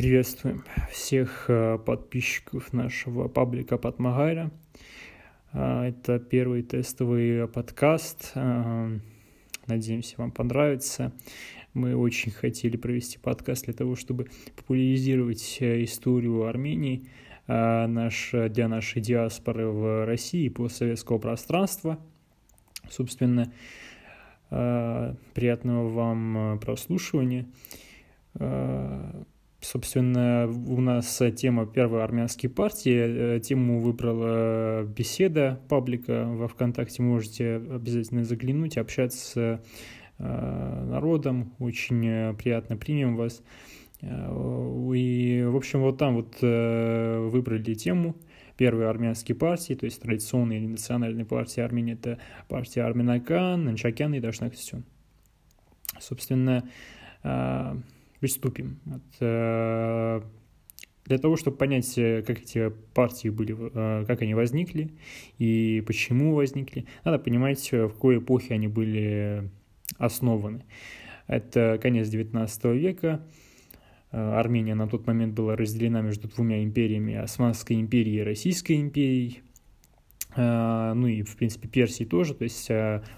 Приветствуем всех э, подписчиков нашего паблика Патмагайра. А, это первый тестовый подкаст. А, надеемся, вам понравится. Мы очень хотели провести подкаст для того, чтобы популяризировать э, историю Армении наш, для нашей диаспоры в России и постсоветского пространства. Собственно, приятного вам прослушивания. Собственно, у нас тема первой армянской партии. Э, тему выбрала беседа паблика во ВКонтакте. Можете обязательно заглянуть, общаться с э, народом. Очень э, приятно примем вас. И, в общем, вот там вот выбрали тему первой армянской партии, то есть традиционной или национальной партии Армении, это партия Арменакан, Нанчакян и Дашнаксюн. Собственно, приступим. Вот, э, для того, чтобы понять, э, как эти партии были, э, как они возникли и почему возникли, надо понимать, в какой эпохе они были основаны. Это конец XIX века. Армения на тот момент была разделена между двумя империями, Османской империей и Российской империей. Ну и, в принципе, Персии тоже, то есть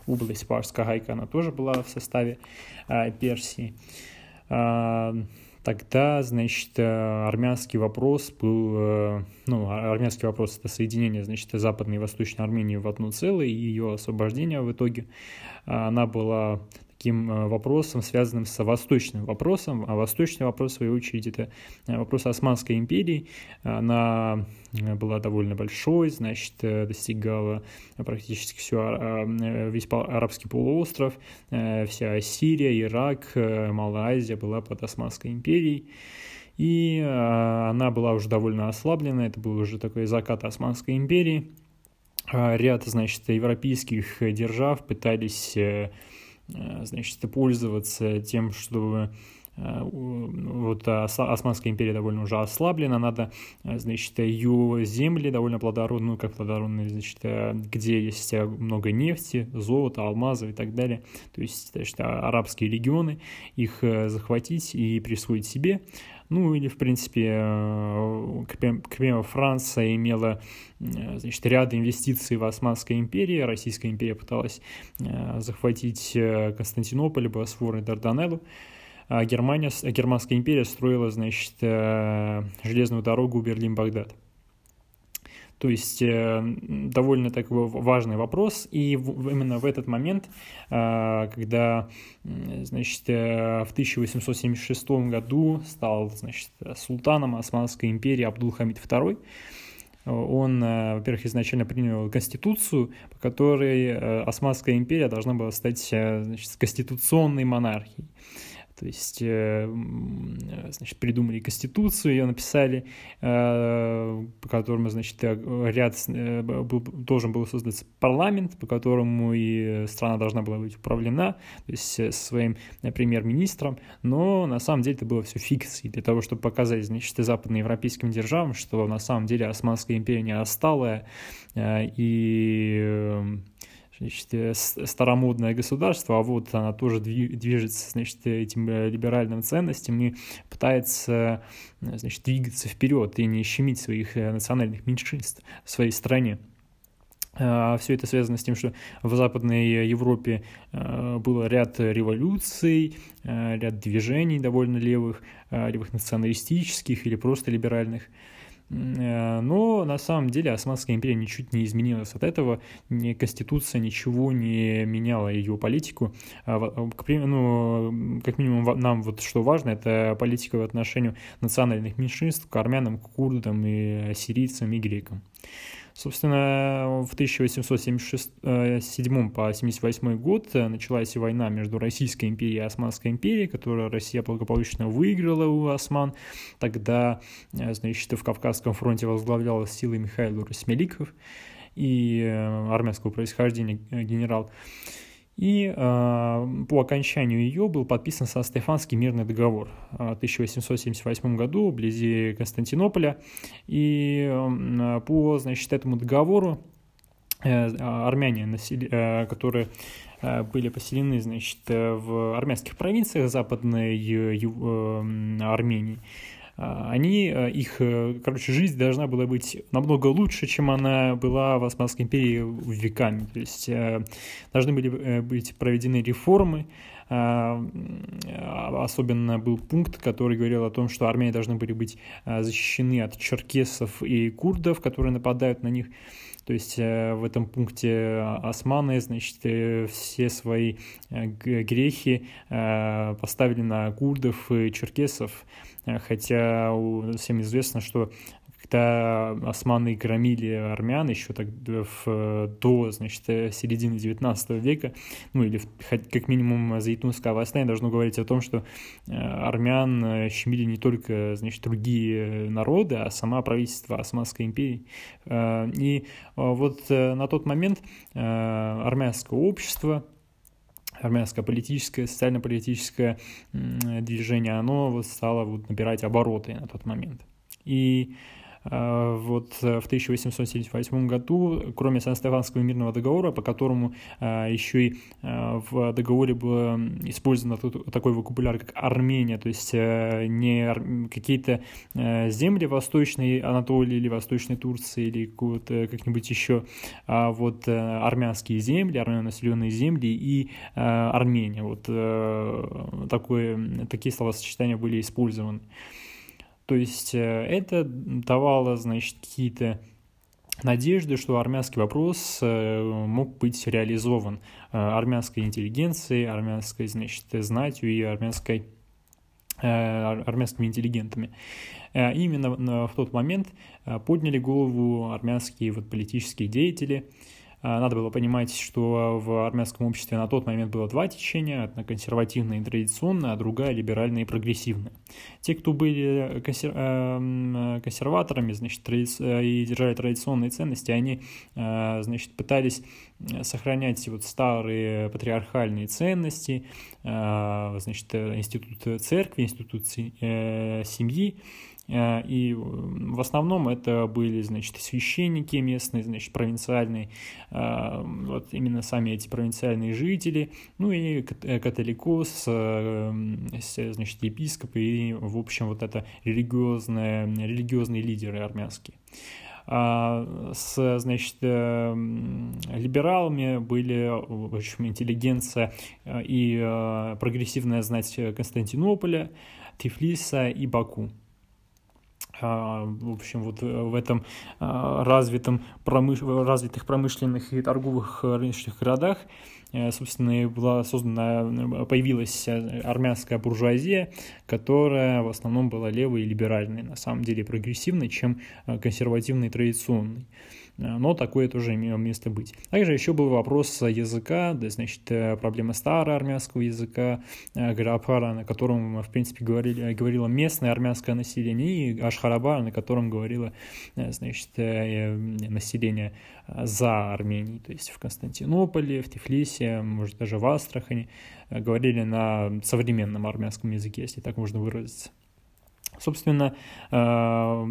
область Парская Гайка, она тоже была в составе Персии. А, тогда, значит, э, армянский вопрос был, э, ну, а, армянский вопрос – это соединение, значит, Западной и Восточной Армении в одно целое и ее освобождение в итоге. Она была таким э, вопросом, связанным с восточным вопросом. А восточный вопрос, в свою очередь, это э, вопрос Османской империи. Она э, была довольно большой, значит, достигала практически все, весь арабский полуостров, вся Сирия, Ирак, Малая Азия была под Османской империей. И она была уже довольно ослаблена, это был уже такой закат Османской империи. Ряд, значит, европейских держав пытались значит, пользоваться тем, чтобы э, вот Османская империя довольно уже ослаблена, надо, э, значит, ее земли довольно плодородные, как плодородные, значит, где есть много нефти, золота, алмазов и так далее, то есть, значит, арабские регионы, их захватить и присвоить себе, ну или, в принципе, э, к примеру, Франция имела э, значит, ряд инвестиций в Османской империи, Российская империя пыталась э, захватить Константинополь, Босфор и Дарданеллу, а Германия, Германская империя строила, значит, железную дорогу Берлин-Багдад. То есть э, довольно такой важный вопрос. И именно в этот момент, э, когда значит, э, в 1876 году стал значит, султаном Османской империи Абдул-Хамид II, он, во-первых, изначально принял конституцию, по которой Османская империя должна была стать значит, конституционной монархией. То есть, э, значит, придумали конституцию, ее написали, э, по которому, значит, ряд э, должен был создаться парламент, по которому и страна должна была быть управлена, то есть своим премьер-министром, но на самом деле это было все фикцией, для того, чтобы показать, значит, западноевропейским державам, что на самом деле Османская империя не отсталая, и значит, э, старомодное государство, а вот она тоже движется, значит, этим э, либеральным ценностям и пытается, э, значит, двигаться вперед и не щемить своих национальных меньшинств в своей стране. А, Все это связано с тем, что в Западной Европе был ряд революций, ряд движений довольно левых, левых националистических или просто либеральных. Э, но на самом деле Османская империя ничуть не изменилась от этого, ни Конституция ничего не меняла ее политику. А ну, как минимум нам вот что важно, это политика в отношении национальных меньшинств, к армянам, к курдам и сирийцам и грекам. Собственно, в 1877 э, по 1978 год э, началась война между Российской империей и Османской империей, которую Россия благополучно выиграла у осман. Тогда, э, значит, в Кавказском фронте возглавляла силы Михаил Расмеликов и армянского происхождения генерал. И э, по окончанию ее был подписан Сан-Стефанский мирный договор в 1878 году вблизи Константинополя. И э, по значит, этому договору э, армяне, э, которые э, были поселены значит, в армянских провинциях Западной э, Армении, они, их, короче, жизнь должна была быть намного лучше, чем она была в Османской империи веками. То есть должны были быть проведены реформы, особенно был пункт, который говорил о том, что армяне должны были быть защищены от черкесов и курдов, которые нападают на них. То есть э, в этом пункте османы, значит, э, все свои э, грехи поставили на курдов и черкесов, хотя всем известно, что когда османы громили армян еще так в, до, значит, середины 19 века, ну или как минимум Зайтунское восстание должно говорить о том, что э, армян щемили не только, значит, другие народы, а сама правительство Османской империи. Э, и вот э, на тот момент армянское общество, армянское политическое, социально-политическое движение, оно вот стало вот набирать обороты на тот момент. И Э, вот э, в 1878 году, кроме Сан-Стефанского мирного договора, по которому э, еще и в договоре был использован такой вокабуляр, как Армения, то есть не какие-то земли Восточной Анатолии или Восточной Турции или как-нибудь еще, а вот армянские земли, армяно-населенные земли и Армения. Вот такое, такие словосочетания были использованы. То есть э, это давало, значит, какие-то надежды, что армянский вопрос э, мог быть реализован э, армянской интеллигенцией, армянской, значит, знатью и армянской, армянскими интеллигентами. Именно в тот момент подняли голову армянские вот политические деятели – надо было понимать, что в армянском обществе на тот момент было два течения, одна консервативная и традиционная, а другая либеральная и прогрессивная. Те, кто были консер... Э, консерваторами, значит, и держали традиционные ценности, они, э, значит, пытались сохранять вот старые патриархальные ценности, э, значит, институт церкви, институт семьи, Э, и в основном это были, значит, священники местные, значит, провинциальные, э, вот именно сами эти провинциальные жители, ну и э, католикос, значит, епископы и, в общем, вот это религиозные, религиозные лидеры армянские. А с, значит, либералами были, в общем, интеллигенция и прогрессивная знать Константинополя, Тифлиса и Баку. А, в общем, вот в этом а, развитом промыш... развитых промышленных и торговых рыночных городах, э, собственно, была создана, появилась армянская буржуазия, которая в основном была левой и либеральной, на самом деле прогрессивной, чем э, консервативной и традиционной. Э, но такое тоже имело место быть. Также еще был вопрос языка, да, значит, э, проблема староармянского языка, э, Гарабхара, на котором, в принципе, говорили, говорило местное армянское население, и Ашхарабар, на котором говорило, значит, население за Арменией, то есть в Константинополе, в Тифлисе, может, даже в Астрахани, говорили на современном армянском языке, если так можно выразиться. Собственно, э,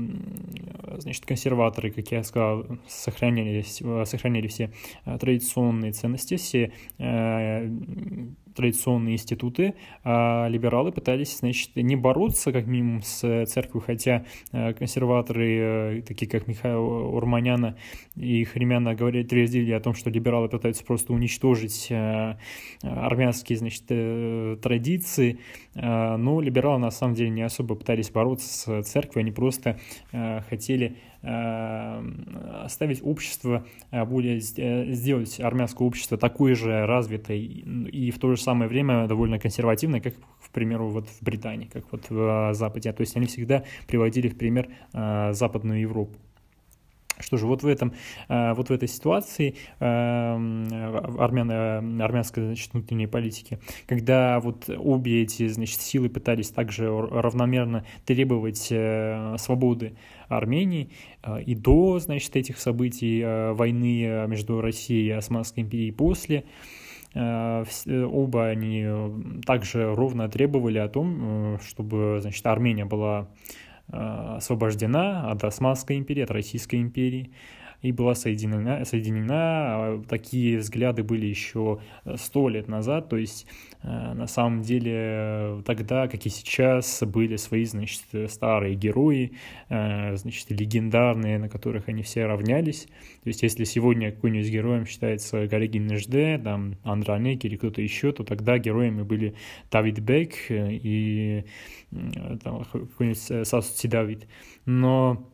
значит, консерваторы, как я сказал, сохраняли, сохраняли все э, традиционные ценности, все э, традиционные институты, а либералы пытались, значит, не бороться, как минимум, с церковью, хотя консерваторы, такие как Михаил Урманяна и Хремяна, говорили, твердили о том, что либералы пытаются просто уничтожить армянские, значит, традиции, но либералы, на самом деле, не особо пытались бороться с церковью, они просто э, хотели э, оставить общество э, более, сделать армянское общество такое же развитое и в то же самое время довольно консервативное, как, к примеру, вот в Британии, как вот в Западе. То есть они всегда приводили в пример Западную Европу. Что же, вот в, этом, э, вот в этой ситуации э, армян, армянской значит, внутренней политики, когда вот обе эти значит, силы пытались также равномерно требовать э, свободы Армении, и до значит, этих событий войны между Россией и Османской империей после, оба они также ровно требовали о том, чтобы значит, Армения была Э, освобождена от Османской империи, от Российской империи. И была соединена, соединена. А такие взгляды были еще сто лет назад, то есть на самом деле тогда, как и сейчас, были свои, значит, старые герои, значит, легендарные, на которых они все равнялись. То есть если сегодня какой-нибудь героем считается Галегин Нежде, там, Андранек или кто-то еще, то тогда героями были Давид Бек и там, какой-нибудь Сасути Давид. Но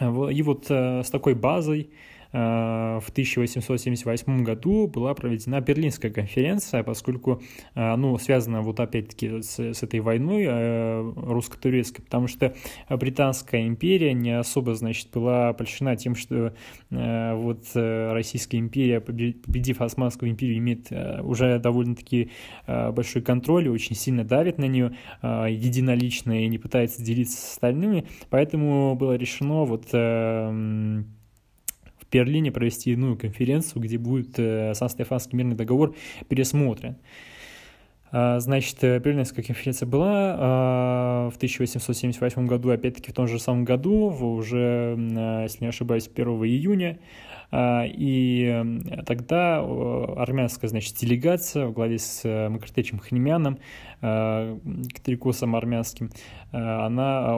и вот э, с такой базой Э, в 1878 году была проведена Берлинская конференция, поскольку, э, ну, связана вот опять-таки с, с этой войной э, русско-турецкой, потому что Британская империя не особо, значит, была польщена тем, что вот Российская империя, победив Османскую империю, имеет уже довольно-таки большой контроль и очень сильно давит на нее единолично и не пытается делиться с остальными, поэтому было решено вот Берлине провести иную конференцию, где будет э, Сан-Стефанский мирный договор пересмотрен. А, значит, э, Берлинская конференция была а, в 1878 году, опять-таки в том же самом году, уже, если не ошибаюсь, 1 июня. А, и тогда армянская, значит, делегация в главе с э, Макартечем Ханемяном, католикосом армянским, она,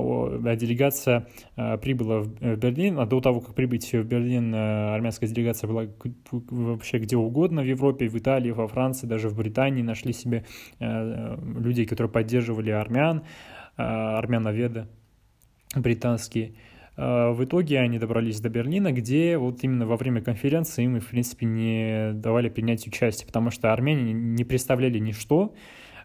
делегация прибыла в Берлин, а до того, как прибыть в Берлин, армянская делегация была вообще где угодно в Европе, в Италии, во Франции, даже в Британии нашли себе э, людей, которые поддерживали армян, армяноведы британские. А, в итоге они добрались до Берлина, где вот именно во время конференции им, в принципе, не давали принять участие, потому что армяне не представляли ничто,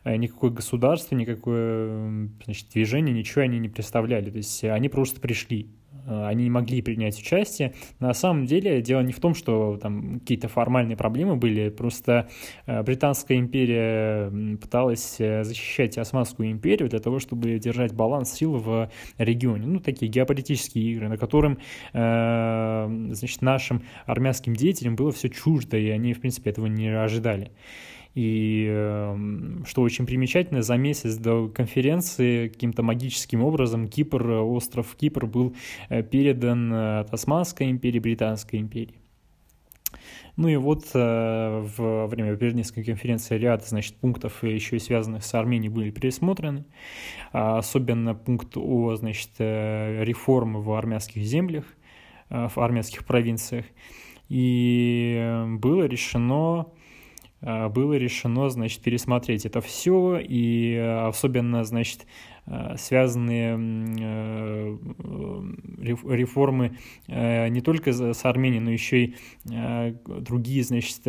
э, никакое государство, никакое значит, движение, ничего они не представляли. То есть они просто пришли. Э, они не могли принять участие. На самом деле дело не в том, что там какие-то формальные проблемы были, просто э, Британская империя пыталась э, защищать Османскую империю для того, чтобы держать баланс сил в регионе. Ну, такие геополитические игры, на которым, значит, нашим армянским деятелям было все чуждо, и они, в принципе, этого не ожидали. И эм, что очень примечательно, за месяц до конференции каким-то магическим образом Кипр, остров Кипр был э, передан э, от Османской империи, Британской империи. Ну и вот э, во время Берлинской конференции ряд значит, пунктов, еще и связанных с Арменией, были пересмотрены. А особенно пункт о значит, реформе в армянских землях, в армянских провинциях. И было решено Э, было решено, значит, пересмотреть это все, и э, особенно, значит, Э, связанные э, реформы э, не только с Арменией, но еще и другие, значит,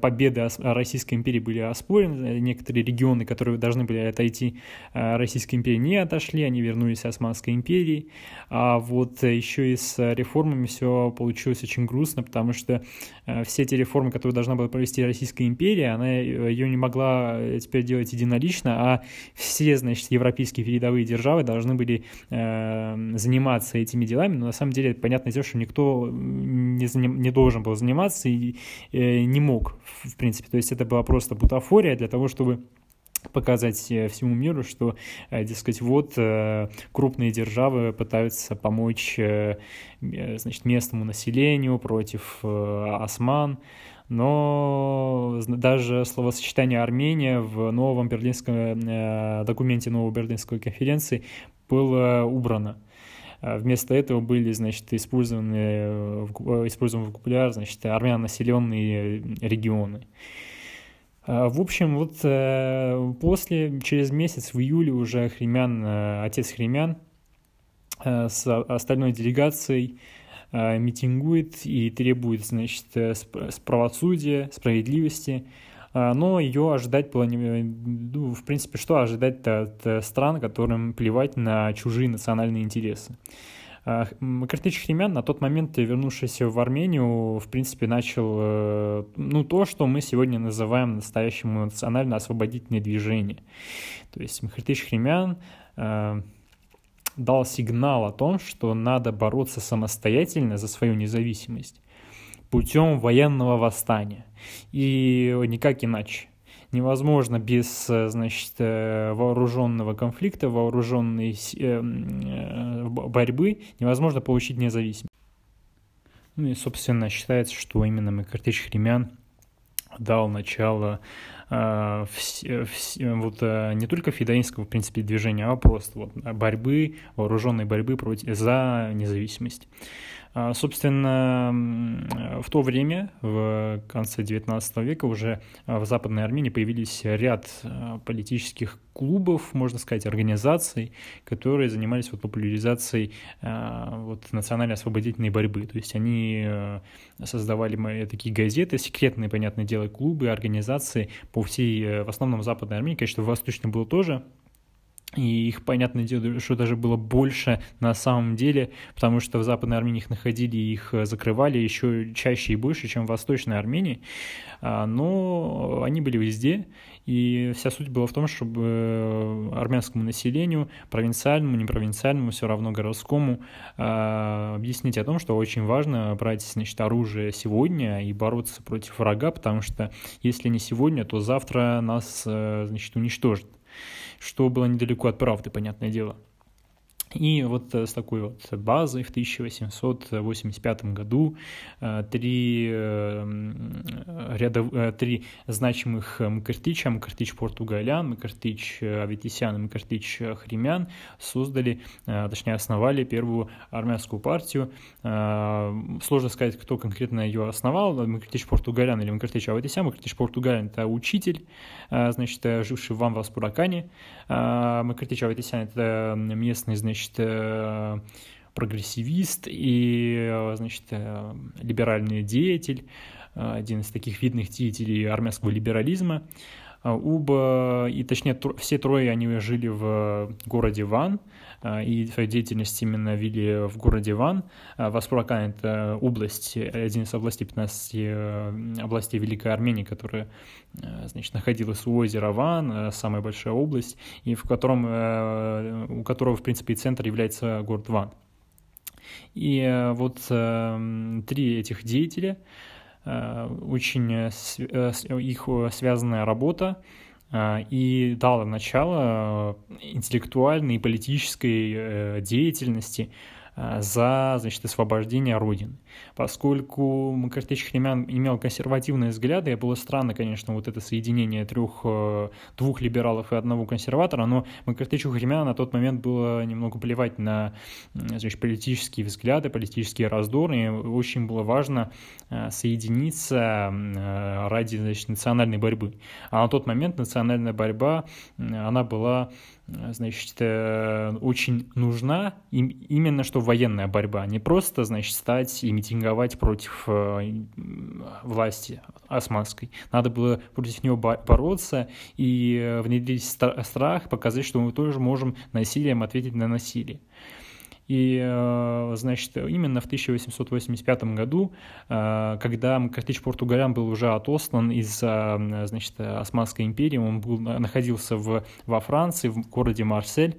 победы Российской империи были оспорены. Некоторые регионы, которые должны были отойти Российской империи, не отошли, они вернулись Османской империи. А вот еще и с реформами все получилось очень грустно, потому что все эти реформы, которые должна была провести Российская империя, она ее не могла теперь делать единолично, а все, значит, европейские передовые державы должны были э, заниматься этими делами, но на самом деле, понятное дело, что никто не, заним, не должен был заниматься и э, не мог, в принципе. То есть это была просто бутафория для того, чтобы показать э, всему миру, что, э, дескать, вот э, крупные державы пытаются помочь значит, местному населению против осман, но даже словосочетание Армения в новом берлинском э, документе новой берлинской конференции было убрано. А вместо этого были, значит, использованы, э, использован вокабуляр, значит, армян населенные регионы. А, в общем, вот э, после, через месяц, в июле уже Хремян, отец Хремян с остальной делегацией митингует и требует, значит, э, правосудия, справедливости, э, но ее ожидать было, ну, в принципе, что ожидать от стран, которым плевать на чужие национальные интересы. Картыч Хремян, на тот момент вернувшийся в Армению, в принципе, начал ну, то, что мы сегодня называем настоящим национально-освободительное движение. То есть Махартыч Хремян дал сигнал о том, что надо бороться самостоятельно за свою независимость путем военного восстания. И никак иначе. Невозможно без, значит, э, вооруженного конфликта, вооруженной э, борьбы, невозможно получить независимость. Ну и, собственно, считается, что именно Макартыч Хремян дал начало э, вс, вс, вот э, не только фидоинского, в принципе, движения, а просто вот борьбы, вооруженной борьбы против, за независимость. А, собственно, в то время, в конце XIX века, уже а, в Западной Армении появились ряд а, политических клубов, можно сказать, организаций, которые занимались вот популяризацией вот, национальной освободительной борьбы. То есть они создавали такие газеты, секретные, понятное дело, клубы, организации по всей, э, в основном Западной Армении, конечно, в Восточной было тоже, и их, понятное дело, что даже было больше на самом деле, потому что в Западной Армении их находили, их э, закрывали еще чаще и больше, чем в Восточной Армении. А, но они были везде, и вся суть была в том, чтобы э, армянскому населению, провинциальному, непровинциальному, все равно городскому, а, объяснить о том, что очень важно брать значит, оружие сегодня и бороться против врага, потому что если не сегодня, то завтра нас э, значит, уничтожат что было недалеко от правды, понятное дело. И вот э, с такой вот базой в 1885 году э, три, э, ряда, три значимых Мкартича, Мкартич Португалян, Мкартич Аветисян и Мкартич Хремян создали, точнее основали первую армянскую партию. Сложно сказать, кто конкретно ее основал, Мкартич Португалян или Мкартич Аветисян. Мкартич Португалян – это учитель, значит, живший в Амваспуракане. Мкартич Аветисян – это местный, значит, значит, э, прогрессивист и, э, значит, э, либеральный деятель, один из таких видных деятелей армянского либерализма. Оба, и точнее все трое они жили в городе Ван, и свою деятельность именно вели в городе Ван. Васпуракан — это область, один из областей, 15 областей Великой Армении, которая значит, находилась у озера Ван, самая большая область, и в котором, у которого, в принципе, и центр является город Ван. И вот три этих деятеля — Э, очень э, э, их связанная работа и дала начало интеллектуальной и политической деятельности. Э, за значит, освобождение Родины. Поскольку Макартыч Хремян имел консервативные взгляды, и было странно, конечно, вот это соединение трех, э, двух либералов и одного консерватора, но Макартычу Хремяна на тот момент было немного плевать на значит, политические взгляды, политические раздоры, и очень было важно э, соединиться ради значит, национальной борьбы. А на тот момент национальная борьба, она была значит, очень нужна именно что военная борьба, не просто, значит, стать и митинговать против э, власти османской. Надо было против нее бороться и э, внедрить страх, показать, что мы тоже можем насилием ответить на насилие. И, э, значит, именно в 1885 году, когда Картич Португалян был уже отослан из, значит, Османской империи, он был, находился в, во Франции, в городе Марсель,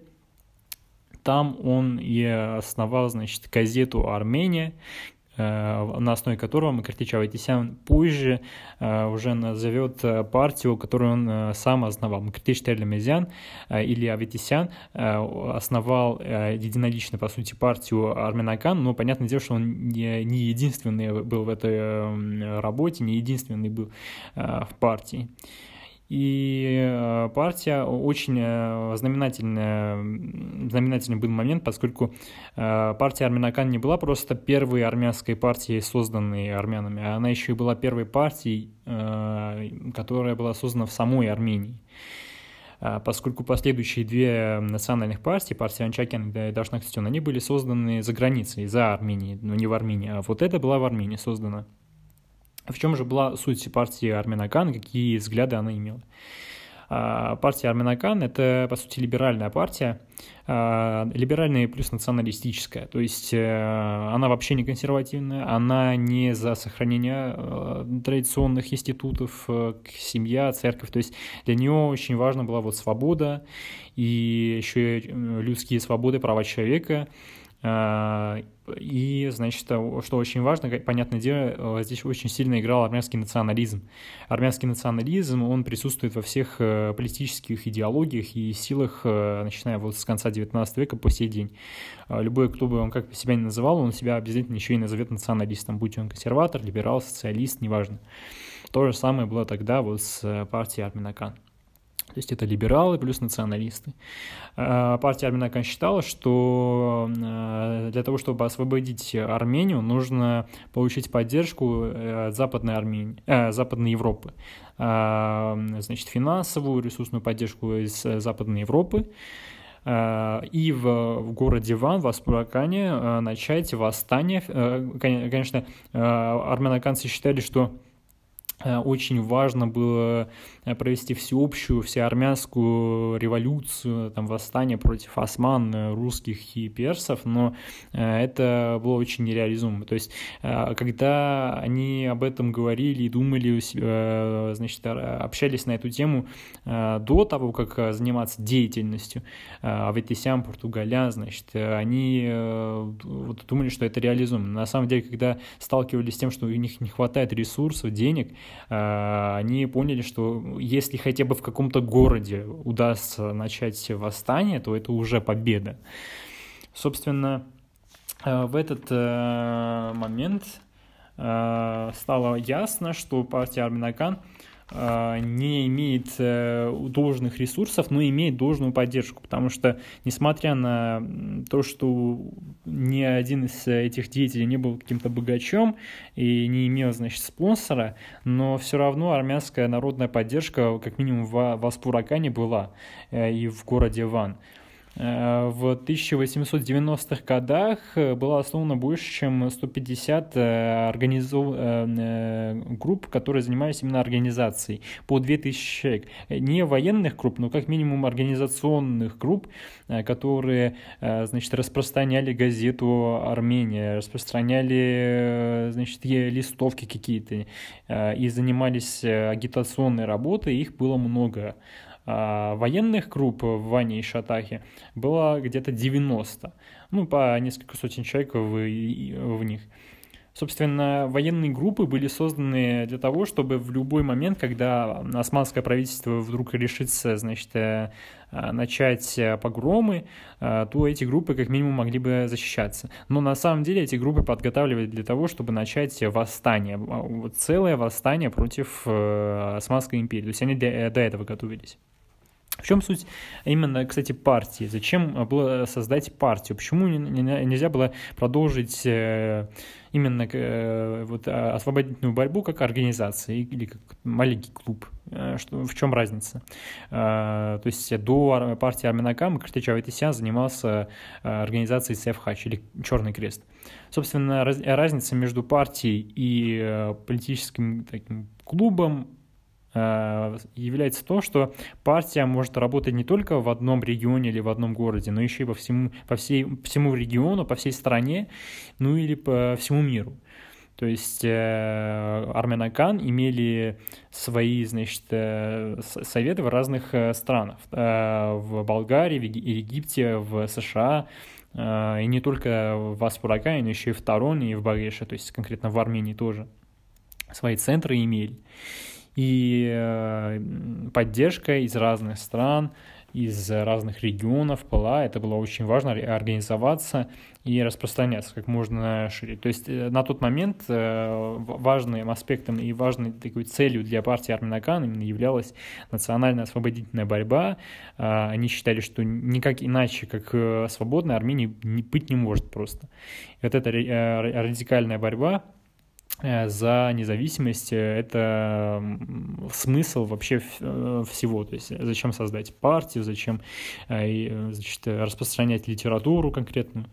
там он и основал, значит, газету «Армения», э, на основе которого Макартич Аветисян позже э, уже назовет э, партию, которую он сам основал. Макартич Терлемезян или Аветисян основал единолично, по сути, партию Арменакан, но понятное дело, что он не, единственный был в этой работе, не единственный был в партии. И э, партия очень э, знаменательная, знаменательный был момент, поскольку э, партия Армянакан не была просто первой армянской партией, созданной армянами, а она еще и была первой партией, которая была создана в самой Армении поскольку последующие две национальных партии, партия Анчакян и Дашнакстюн, они были созданы за границей, за Арменией, но не в Армении, а вот это была в Армении создана. В чем же была суть партии Арменакан, какие взгляды она имела? А, партия Арменакан – это, по сути, либеральная партия, а, либеральная плюс националистическая, то есть э, она вообще не консервативная, она не за сохранение э, традиционных институтов, э, семья, церковь, то есть для нее очень важна была вот свобода и еще людские свободы, права человека, И, значит, что очень важно, понятное дело, здесь очень сильно играл армянский национализм. Армянский национализм, он присутствует во всех политических идеологиях и силах, начиная вот с конца 19 века по сей день. Любой, кто бы он как себя не называл, он себя обязательно еще и назовет националистом, будь он консерватор, либерал, социалист, неважно. То же самое было тогда вот с партией Арминакан. То есть это либералы плюс националисты. А, партия Арминакан считала, что а, для того, чтобы освободить Армению, нужно получить поддержку э, Западной, Армении, э, Западной Европы. Значит, финансовую, ресурсную поддержку из Западной Европы и в, в городе Ван, в Аспуракане, начать восстание. Э, конечно, армянаканцы считали, что Э, очень важно было э, провести всеобщую, всеармянскую революцию, там, восстание против осман, э, русских и персов, но это было очень нереализуемо. То есть, когда они об этом говорили и думали, значит, общались на эту тему до того, как заниматься деятельностью, Аветисян, Португаля, значит, они думали, что это реализуемо. На самом деле, когда сталкивались с тем, что у них не хватает ресурсов, денег, Э, они поняли, что если хотя бы в каком-то городе удастся начать восстание, то это уже победа. Собственно, э, в этот э, момент стало ясно, что партия Арминакан – а, не имеет э, должных ресурсов, но имеет должную поддержку, потому что, несмотря на то, что ни один из этих деятелей не был каким-то богачом и не имел, значит, спонсора, но все равно армянская народная поддержка, как минимум в Васпуракане была э, и в городе Ван. Э, в 1890-х годах э, было основано больше, чем 150 э, организов... групп, которые занимались именно организацией, по 2000 человек. Не военных групп, но как минимум организационных групп, которые значит, распространяли газету «Армения», распространяли значит, листовки какие-то и занимались агитационной работой, их было много. А военных групп в Ване и Шатахе было где-то 90, ну, по несколько сотен человек в, в них. Собственно, военные группы были созданы для того, чтобы в любой момент, когда османское правительство вдруг решится, значит, э, начать погромы, э, то эти группы как минимум могли бы защищаться. Но на самом деле эти группы подготавливали для того, чтобы начать восстание, целое восстание против э, Османской империи. То есть они до этого готовились. В чем суть именно, кстати, партии? Зачем было создать партию? Почему нельзя было продолжить э, именно э, вот, а, освободительную борьбу как организация или как маленький клуб? Э, что, в чем разница? То есть до партии Арминакам Картич Аветисян занимался организацией Сефхач или Черный Крест. Собственно, разница между партией и политическим таким клубом Э, является то, что партия может работать не только в одном регионе или в одном городе, но еще и по всему, по всей, всему региону, по всей стране, ну или по всему миру. То есть э, Арменакан имели свои, значит, э, советы в разных э, странах. Э, в Болгарии, в Египте, в США, э, и не только в Аспуракане, но еще и в Тароне и в Багеше, то есть конкретно в Армении тоже свои центры имели и э, поддержка из разных стран, из разных регионов была. Это было очень важно организоваться и распространяться как можно шире. То есть э, на тот момент э, важным аспектом и важной такой целью для партии Арминакан именно являлась национальная освободительная борьба. Они считали, что никак иначе, как свободной Армении быть не может просто. Вот эта радикальная борьба за независимость э, это смысл вообще э, всего. То есть зачем создать партию, зачем значит, распространять литературу конкретную.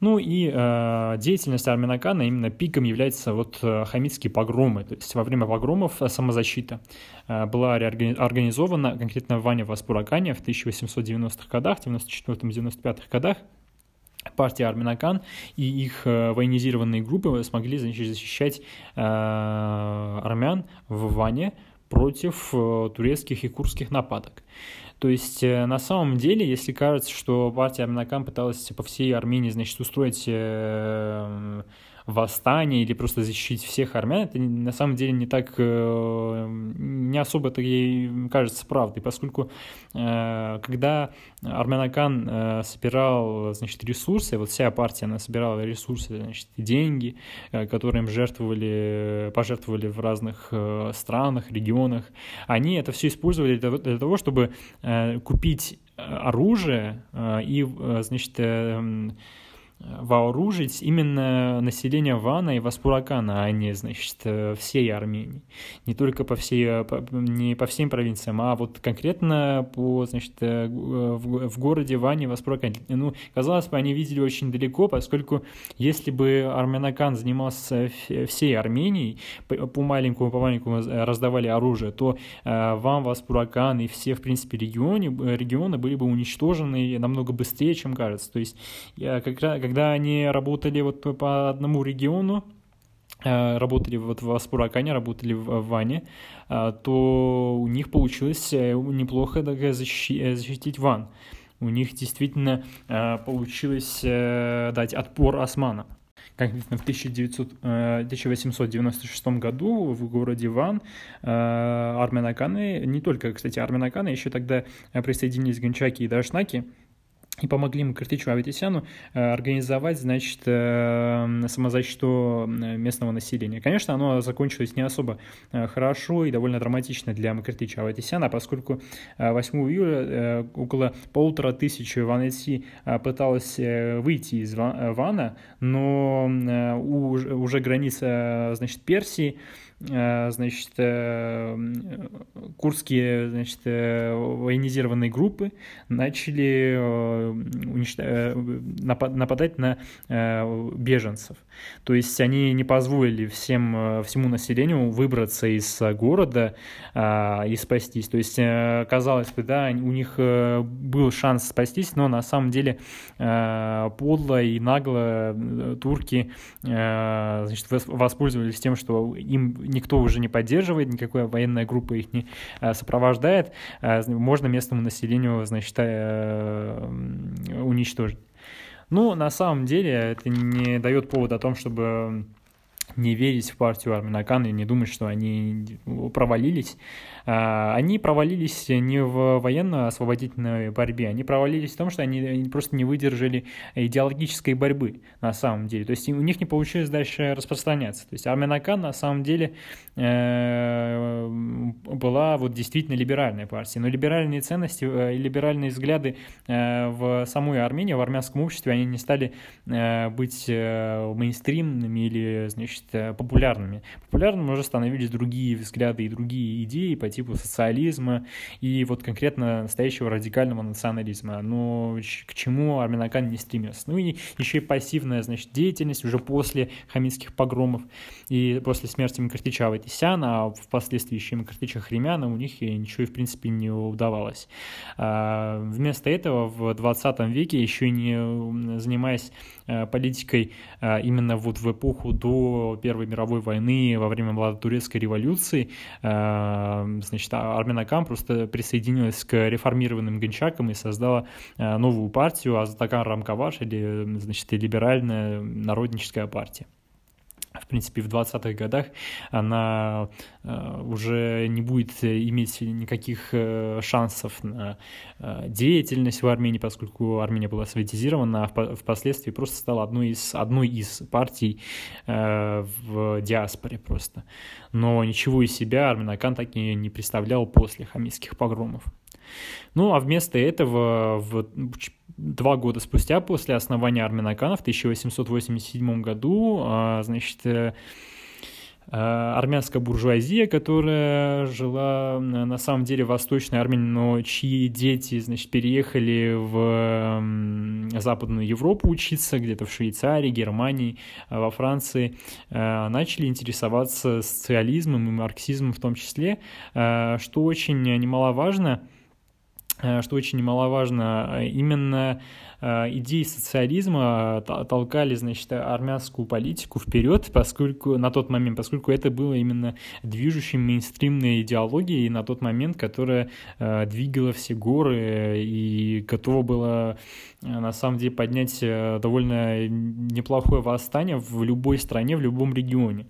Ну и э, деятельность Арминакана именно пиком является вот хамитские погромы. То есть во время погромов самозащита э, была организована конкретно в Ване Васпуракане в 1890-х годах, 94-95 годах партия Арминакан и их э, военизированные группы смогли защищать э, армян в Ване против э, турецких и курских нападок. То есть, на самом деле, если кажется, что партия Армянакан пыталась по всей Армении, значит, устроить восстание или просто защитить всех армян, это на самом деле не так, э, не особо это ей кажется правдой, поскольку э, когда Армянакан э, собирал, значит, ресурсы, вот вся партия, она собирала ресурсы, значит, деньги, которые им жертвовали, пожертвовали в разных странах, регионах, они это все использовали для того, чтобы купить оружие и, значит, вооружить именно население Вана и Васпуракана, а не, значит, всей Армении. Не только по всей, по, не по всем провинциям, а вот конкретно по, значит, э, в, в городе Ване и Васпуракане. Ну, казалось бы, они видели очень далеко, поскольку если бы Армянакан занимался всей Арменией, по, по маленькому, по маленькому раздавали оружие, то э, Ван, Васпуракан и все, в принципе, регионы, регионы были бы уничтожены намного быстрее, чем кажется. То есть, я как раз когда они работали вот по одному региону, э, работали вот в Аспуракане, работали в Ване, э, то у них получилось э, неплохо защитить Ван. У них действительно получилось дать отпор османам. Конкретно в 1900, 1896 году в городе Ван армянаканы, не только, кстати, армянаканы, еще тогда присоединились гончаки и дашнаки, и помогли Макартычу Аветисяну э, организовать, значит, э, самозащиту местного населения. Конечно, оно закончилось не особо э, хорошо и довольно драматично для Макартыча Аветисяна, поскольку 8 июля около полутора тысяч Ванеси пыталась выйти из Вана, но уже граница, значит, Персии Э, значит, э, курские, значит, э, военизированные группы начали нападать на беженцев. То есть они не позволили всем, всему населению выбраться из города и спастись. То есть, казалось бы, да, у них был шанс спастись, но на самом деле подло и нагло турки значит, воспользовались тем, что им никто уже не поддерживает, никакая военная группа их не э, сопровождает, э, можно местному населению, значит, э, уничтожить. Ну, на самом деле, это не дает повода о том, чтобы не верить в партию Арминакан и не думать, что они провалились. А, они провалились не в военно-освободительной борьбе, они провалились в том, что они просто не выдержали идеологической борьбы на самом деле. То есть у них не получилось дальше распространяться. То есть Арменакан на самом деле э, была вот действительно либеральной партией. Но либеральные ценности э, и либеральные взгляды э, в самой Армении, в армянском обществе, они не стали быть мейнстримными или, значит, популярными. Популярными уже становились другие взгляды и другие идеи по типу социализма и вот конкретно настоящего радикального национализма. Но к чему Арминакан не стремился. Ну и еще и пассивная, значит, деятельность уже после хамитских погромов и после смерти Макартича Аватисяна, а впоследствии еще и Макартича Хремяна у них ничего, в принципе, не удавалось. А, вместо этого в 20 веке, еще не занимаясь политикой а, именно вот в эпоху до Первой мировой войны, во время Младотурецкой революции, а, значит, а Арменакам просто присоединилась к реформированным гончакам и создала э, новую партию Азатакан Рамкаваш, или, значит, либеральная народническая партия в принципе, в 20-х годах она э, уже не будет иметь никаких э, шансов на э, деятельность в Армении, поскольку Армения была советизирована, а впоследствии просто стала одной из, одной из партий в диаспоре просто. Но ничего из себя Арменакан так и не представлял после хамитских погромов. Ну, а вместо этого в два года спустя после основания Арменакана в 1887 году, а, значит, э, э, армянская буржуазия, которая жила на самом деле в Восточной Армении, но чьи дети, значит, переехали в Западную Европу учиться, где-то в Швейцарии, Германии, э, во Франции, начали интересоваться социализмом и марксизмом в том числе, что очень немаловажно – что очень немаловажно, именно Э, идеи социализма толкали, значит, армянскую политику вперед, поскольку на тот момент, поскольку это было именно движущей мейнстримной идеологией на тот момент, которая э, двигала все горы и готова была э, на самом деле поднять довольно неплохое восстание в любой стране, в любом регионе.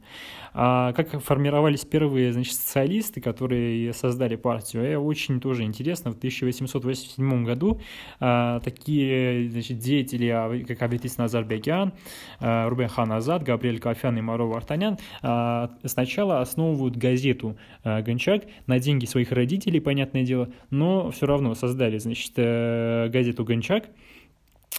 А как формировались первые, значит, социалисты, которые создали партию, очень тоже интересно. В 1887 году такие, значит, деятели, как Аветис Назарбекян, а, Рубен Хан Азад, Габриэль Кафян и Маро Вартанян а, сначала основывают газету а, Гончак на деньги своих родителей, понятное дело, но все равно создали, значит, э, газету Гончак, а,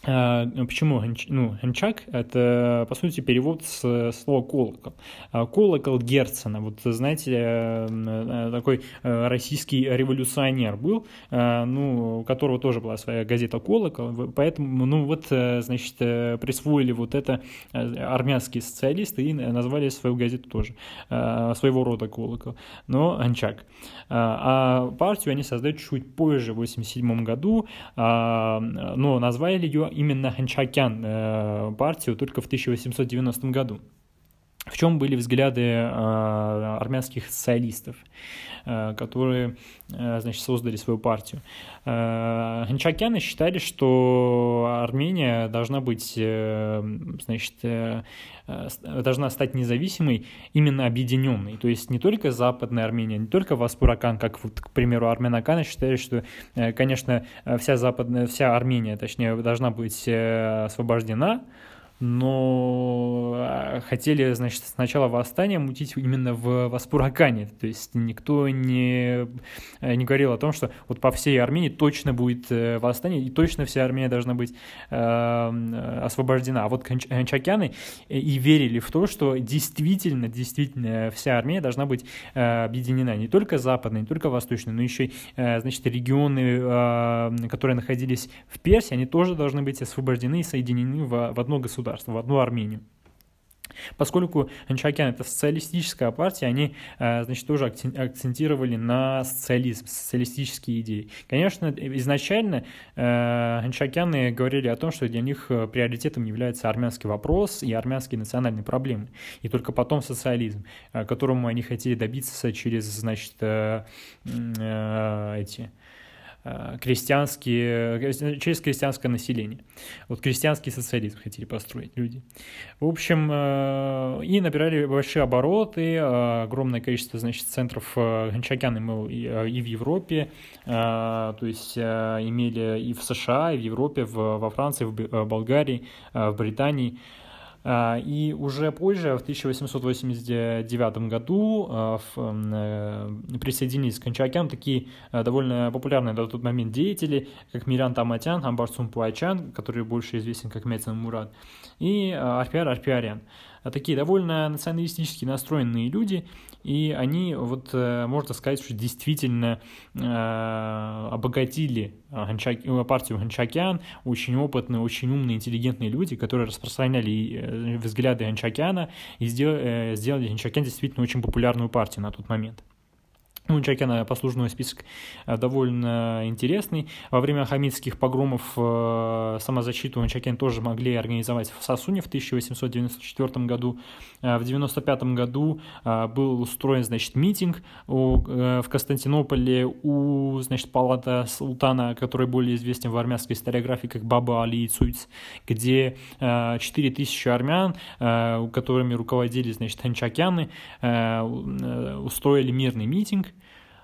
почему ну, Ханчак? Это, по сути, перевод с слова колокол. А, колокол Герцена. Вот, знаете, э, э, такой э, российский революционер был, ну, у которого тоже была своя газета «Колокол». Поэтому, ну, вот, значит, присвоили вот это армянские социалисты и назвали свою газету тоже своего рода «Колокол». Но Ханчак. А партию они создают чуть позже, в 87 году, но назвали ее именно Ханчакян э, партию только в 1890 году. В чем были взгляды э, армянских социалистов, которые, значит, создали свою партию? Ханчакяны считали, что Армения должна быть, значит, должна стать независимой, именно объединенной. То есть не только Западная Армения, не только Васпуракан, как, вот, к примеру, Арменаканы считали, что, конечно, вся Западная, вся Армения, точнее, должна быть освобождена, но а, хотели, значит, сначала восстание мутить именно в Васпуракане, то есть никто не, э, не говорил о том, что вот по всей Армении точно будет э, восстание, и точно вся Армения должна быть э, освобождена. А вот Кончакяны и верили в то, что действительно, действительно вся Армения должна быть э, объединена, не только западная, не только восточная, но еще, э, значит, регионы, э, которые находились в Персии, они тоже должны быть освобождены и соединены в, в одно государство государство, в одну Армению. Поскольку Анчакян это социалистическая партия, они, э, значит, тоже акцентировали на социализм, социалистические идеи. Конечно, изначально э, Анчакяны говорили о том, что для них э, приоритетом является армянский вопрос и армянские национальные проблемы. И только потом социализм, которому они хотели добиться через, значит, эти крестьянские, через крестьянское население. Вот крестьянский социализм хотели построить люди. В общем, э, и набирали большие обороты, э, огромное количество, значит, центров Гончакян и в Европе, то есть имели и в США, и в Европе, во Франции, в Болгарии, в Британии. А, и уже позже, в 1889 году, а, э, присоединились к Кончакян такие э, довольно популярные на тот момент деятели, как Миран Таматян, Амбарцун Пуачан, который больше известен как Мецен Мурат, и а, Арпиар Арпиарян. Такие довольно националистически настроенные люди, и они, вот э, можно сказать, что действительно э, обогатили. Э, партию Ханчакян, очень опытные, очень умные, интеллигентные люди, которые распространяли взгляды Ханчакяна и сделали, Ханчакян действительно очень популярную партию на тот момент. Ну, у Чакяна послужной список э, довольно интересный. Во время хамидских погромов э, самозащиту Чакен тоже могли организовать в Сасуне в 1894 году. Э, в 1995 году был устроен, значит, митинг в Константинополе у, значит, палата султана, который более известен в армянской историографии как Баба Али Цуйц, где 4000 армян, которыми руководили, значит, ханчакяны, устроили мирный митинг,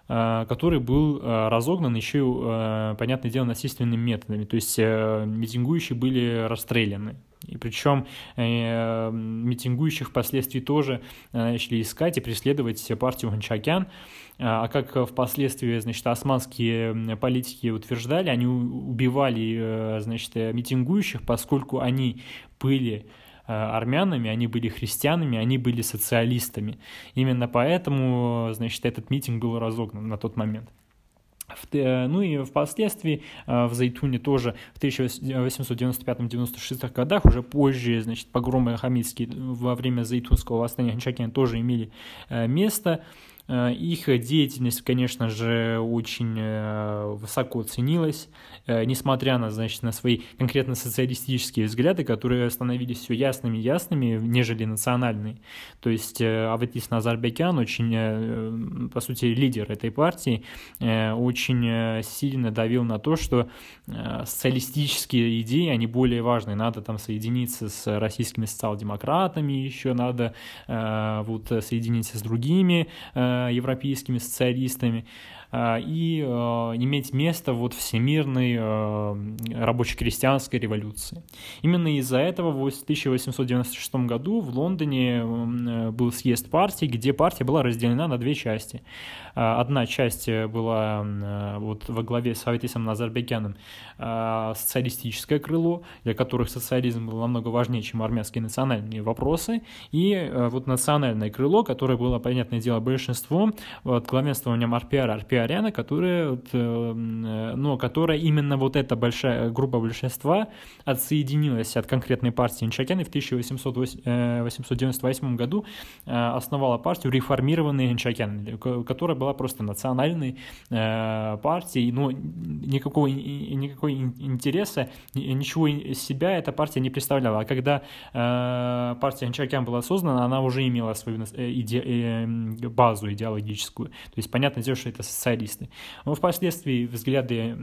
который был э, разогнан еще, э, понятное дело, насильственными методами. То есть митингующие были расстреляны. И причем э, митингующих впоследствии тоже начали искать и преследовать партию Гончакян. А как впоследствии, значит, османские политики утверждали, они убивали, значит, митингующих, поскольку они были Э, армянами, они были христианами, они были социалистами. Именно поэтому, значит, этот митинг был разогнан на тот момент. Э, ну и впоследствии э, в Зайтуне тоже в 1895-96 годах, уже позже, значит, погромы хамидские во время Зайтунского восстания Ханчакина тоже имели место. Э, их деятельность, конечно же, очень э, высоко ценилась, э, несмотря на, значит, на свои конкретно социалистические взгляды, которые становились все ясными-ясными, нежели национальные. То есть Аветис Назарбекян, очень, по сути, лидер этой партии, очень сильно давил на то, что социалистические идеи, они более важны. Надо там соединиться с российскими социал-демократами, еще надо вот соединиться с другими европейскими социалистами, а, и а, иметь место вот всемирной а, рабоче-крестьянской революции. Именно из-за этого в 1896 году в Лондоне был съезд партии, где партия была разделена на две части. Одна часть была вот во главе с Аветисом Назарбекяном социалистическое крыло, для которых социализм был намного важнее, чем армянские национальные вопросы, и вот национальное крыло, которое было, понятное дело, большинством, под главенствованием Арпиара. Арпиар Ариана, которая, вот, э, ну, которая именно вот эта большая группа большинства отсоединилась от конкретной партии Инчакян и в 1898 году э, основала партию реформированные Инчакян, которая была просто национальной э, партией, но никакого, никакой интереса, ничего из себя эта партия не представляла. А когда партия Инчакян была создана, она уже имела свою иде базу идеологическую. То есть понятно что это специалисты. Но впоследствии взгляды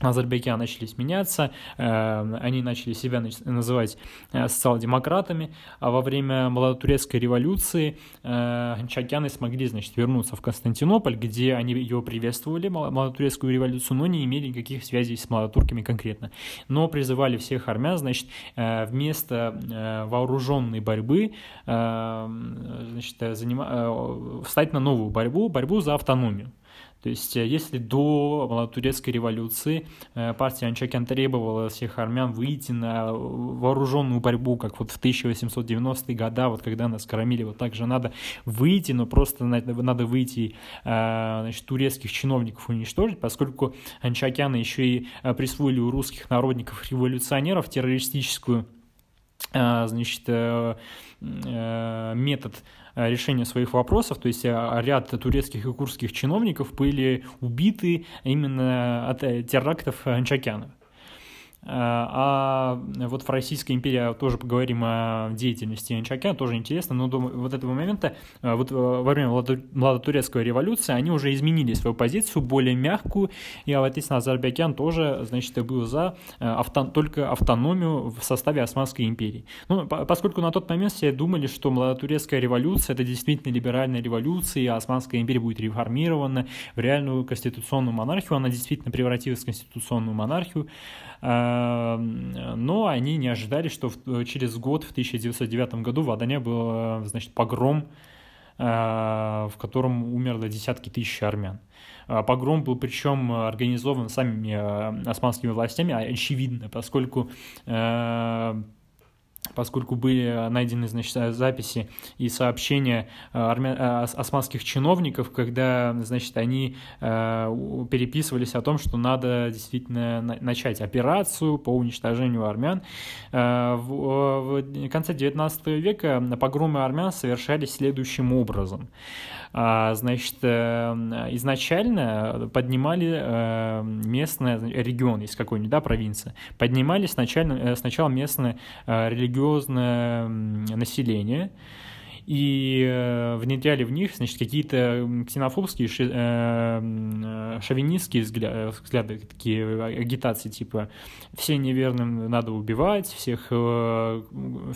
Азербайджан начали меняться, э, они начали себя называть э, социал-демократами, а во время молодотурецкой революции э, чакяны смогли, значит, вернуться в Константинополь, где они ее приветствовали, молодотурецкую революцию, но не имели никаких связей с молодотурками конкретно. Но призывали всех армян, значит, вместо вооруженной борьбы, значит, занима... встать на новую борьбу, борьбу за автономию. То есть, э, если до турецкой революции э, партия Анчакян требовала всех армян выйти на вооруженную борьбу, как вот в 1890-е годы, вот когда нас кормили, вот так же надо выйти, но просто надо выйти, э, значит, турецких чиновников уничтожить, поскольку Анчакяны еще и присвоили у русских народников-революционеров террористическую значит, метод Э, решения своих вопросов, то есть э, ряд турецких и курских чиновников были убиты именно от э, терактов Анчакяна. А вот в Российской империи тоже поговорим о деятельности Янчакяна, тоже интересно, но до вот этого момента, вот во время Младотурецкой революции они уже изменили свою позицию, более мягкую, и Алатис Назарбекян тоже, значит, был за авто, только автономию в составе Османской империи. Ну, поскольку на тот момент все думали, что Младотурецкая революция это действительно либеральная революция, и Османская империя будет реформирована в реальную конституционную монархию, она действительно превратилась в конституционную монархию, но они не ожидали, что через год, в 1909 году, в Адане был значит, погром, э, в котором умерло десятки тысяч армян. Э, погром был причем организован самими э, османскими властями, очевидно, поскольку поскольку были найдены значит, записи и сообщения э, армя... Э, османских чиновников, когда значит, они э, переписывались о том, что надо действительно начать операцию по уничтожению армян. В конце XIX века погромы армян совершались следующим образом. А, значит, изначально поднимали местные регионы из какой-нибудь да, провинции, поднимали сначала, сначала местные религиозные религиозное население, и э, внедряли в них, значит, какие-то ксенофобские, э, шовинистские взгляды, взгляды, такие агитации, типа все неверным надо убивать, всех, э,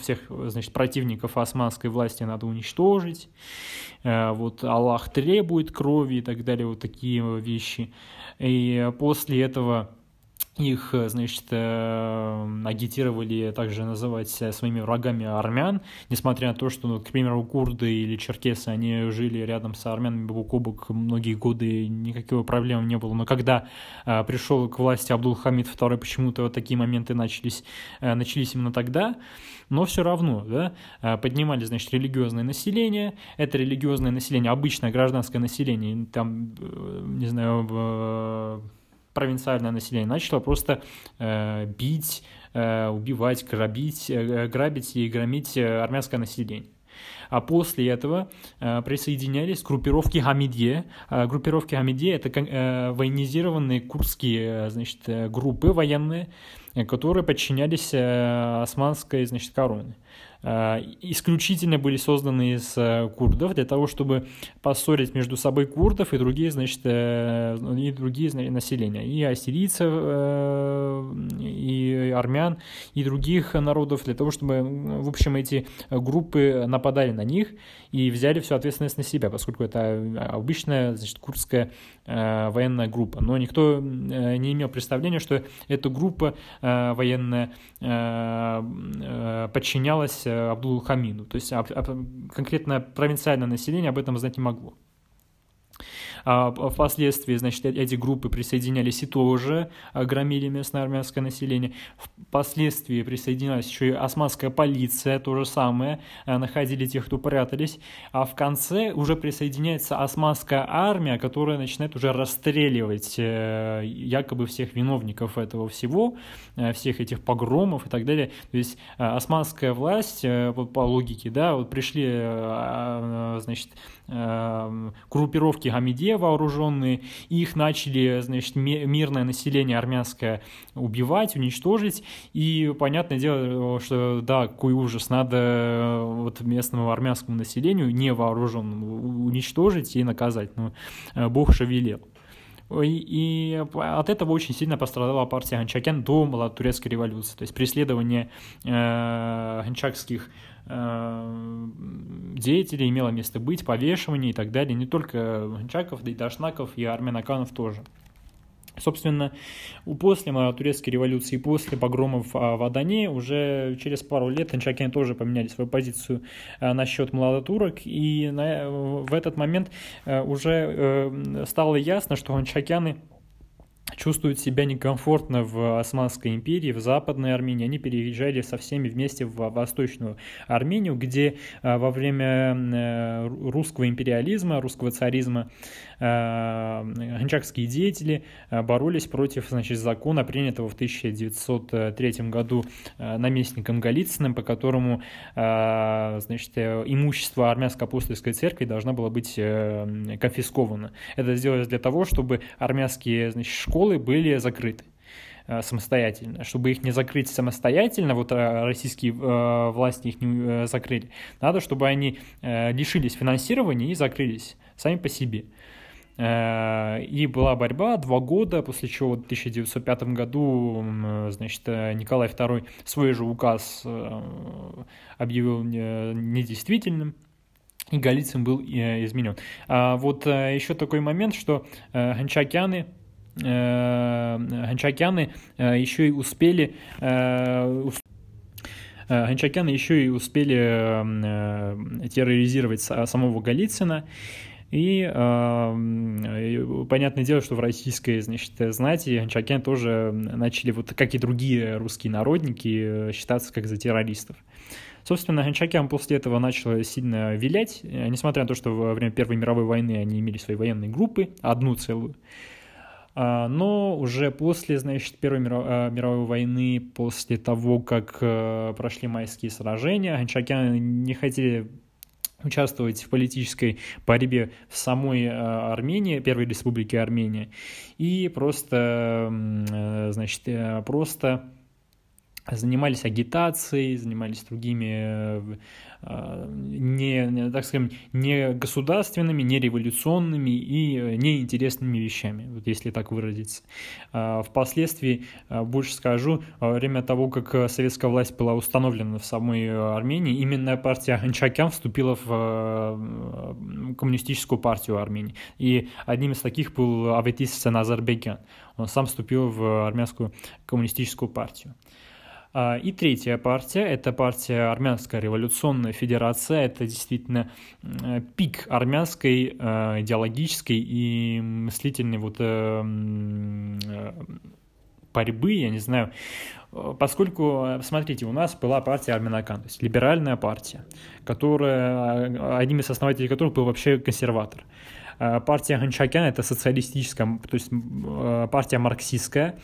всех, значит, противников османской власти надо уничтожить, э, вот Аллах требует крови и так далее, вот такие вещи. И после этого их, э, значит, э, агитировали также называть своими врагами армян, несмотря на то, что, ну, к примеру, курды или черкесы, они жили рядом с армянами бок о бок многие годы, никакой проблем не было. Но когда э, пришел к власти Абдул-Хамид II, почему-то вот такие моменты начались, начались именно тогда, но все равно, да, поднимали, значит, религиозное население, это религиозное население, обычное гражданское население, там, не знаю, провинциальное население начало просто э, бить, э, убивать, грабить, э, грабить и громить э, армянское население. А после этого присоединялись группировки Хамидье. Группировки Хамидье — это военизированные курдские значит, группы военные, которые подчинялись османской значит, короне. Э, исключительно были созданы из э, курдов для того, чтобы поссорить между собой курдов и другие, значит, э, и другие населения, и ассирийцев, и армян, и других народов, для того, чтобы, в общем, эти группы нападали на них и взяли всю ответственность на себя, поскольку это обычная, значит, курдская военная группа. Но никто не имел представления, что эта группа военная подчинялась Абдул Хамиду. То есть конкретно провинциальное население об этом знать не могло. А впоследствии, значит, э, эти группы присоединялись и тоже а, громили местное армянское население. Впоследствии присоединилась еще и османская полиция, то же самое, а, находили тех, кто прятались. А в конце уже присоединяется османская армия, которая начинает уже расстреливать э, якобы всех виновников этого всего, э, всех этих погромов и так далее. То есть османская власть, по логике, да, вот пришли, значит, группировки Гамиде вооруженные, их начали, значит, мирное население армянское убивать, уничтожить, и понятное дело, что да, какой ужас, надо э, вот местному армянскому населению невооруженному уничтожить и наказать, но ну, Бог шевелел. И, от этого очень сильно пострадала партия Ганчакян до турецкой революции. То есть преследование э, ганчакских э, деятелей имело место быть, повешивание и так далее. Не только ганчаков, да и дашнаков, и армянаканов тоже. Собственно, после турецкой революции, после погромов в Адане, уже через пару лет анчакяне тоже поменяли свою позицию э, насчет младотурок, и в этот момент э, уже э, стало ясно, что анчакяне чувствуют себя некомфортно в Османской империи, в Западной Армении. Они переезжали со всеми вместе в Восточную Армению, где во время э, русского империализма, русского царизма гончарские деятели э, боролись против значит, закона, принятого в 1903 году наместником Голицыным, по которому значит, имущество армянской апостольской церкви должно было быть конфисковано. Это сделалось для того, чтобы армянские значит, школы были закрыты э, самостоятельно. Чтобы их не закрыть самостоятельно, вот э, российские э, власти их не закрыли, надо, чтобы они лишились финансирования и закрылись сами по себе. И была борьба два года, после чего в 1905 году значит, Николай II свой же указ объявил недействительным, и Голицын был изменен. А вот еще такой момент, что Гончакяны Э, Гончакяны э, еще и успели э, Гончакяны еще и успели терроризировать самого Голицына. И э, понятное дело, что в российской, значит, знати Гончакян тоже начали, вот как и другие русские народники, считаться как за террористов. Собственно, Гончакян после этого начал сильно вилять, несмотря на то, что во время Первой мировой войны они имели свои военные группы, одну целую. А, но уже после, значит, Первой а, мировой войны, после того, как э, прошли майские сражения, анчакяне не хотели участвовать в политической борьбе в самой э, Армении, Первой Республике Армения, и просто, э, значит, просто занимались агитацией, занимались другими Э, не, так скажем, не государственными, не революционными и э, неинтересными вещами, вот если так выразиться. А Впоследствии, э, больше скажу, во время того, как советская власть была установлена в самой Армении, именно партия Анчакян вступила в коммунистическую партию Армении. И одним из таких был Аветис Назарбекян. Он сам вступил в армянскую коммунистическую партию. А, и третья партия – это партия Армянская революционная федерация. Это действительно пик армянской э, идеологической и мыслительной вот э, борьбы, я не знаю, поскольку, смотрите, у нас была партия Армянакан, то есть либеральная партия, которая, одним из основателей которых был вообще консерватор. Партия Ганчакян – это социалистическая, то есть партия марксистская,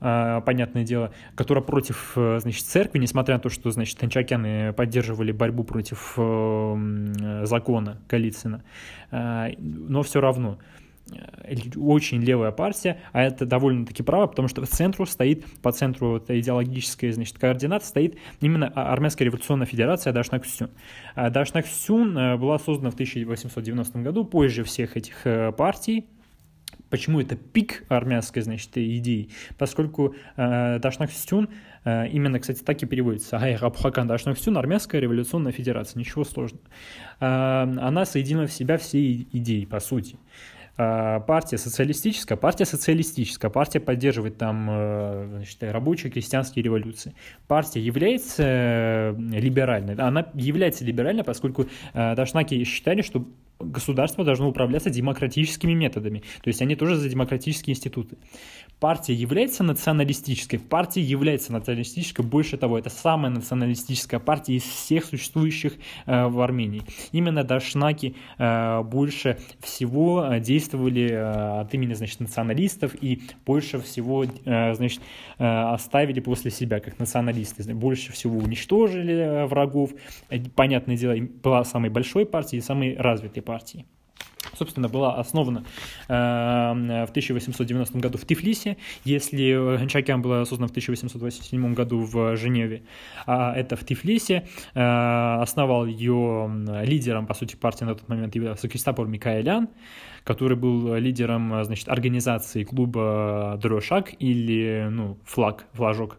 понятное дело, которая против, значит, церкви, несмотря на то, что, значит, танчакяны поддерживали борьбу против закона Голицына, но все равно очень левая партия, а это довольно-таки право, потому что в центру стоит, по центру вот, идеологической значит, координат стоит именно Армянская революционная федерация Дашнак-Сюн. А Дашнак-Сюн э, была создана в 1890 году, позже всех этих э, партий, Почему это пик армянской, значит, идеи? Поскольку э, Дашнак-Сюн э, именно, кстати, так и переводится. Айрабхакан Дашнак-Сюн, армянская революционная федерация. Ничего сложного. Э, она соединила в себя все идеи, по сути. Партия социалистическая, партия социалистическая, партия поддерживает там э, значит, рабочие крестьянские революции. Партия является э, либеральной, она является либеральной, поскольку э, Дашнаки считали, что государство должно управляться демократическими методами. То есть они тоже за демократические институты. Партия является националистической, партия является националистической, больше того, это самая националистическая партия из всех существующих э, в Армении. Именно Дашнаки э, больше всего э, действовали от имени, значит, националистов и больше всего, значит, оставили после себя как националисты. Больше всего уничтожили врагов. Понятное дело, была самой большой партией и самой развитой партией собственно, была основана э, в 1890 году в Тифлисе, если Ханчакян была создана в 1887 году в Женеве, а это в Тифлисе. Э, основал ее лидером, по сути, партии на тот момент являлся Кристопор Микаэлян, который был лидером, значит, организации клуба Дрошак или, ну, флаг, флажок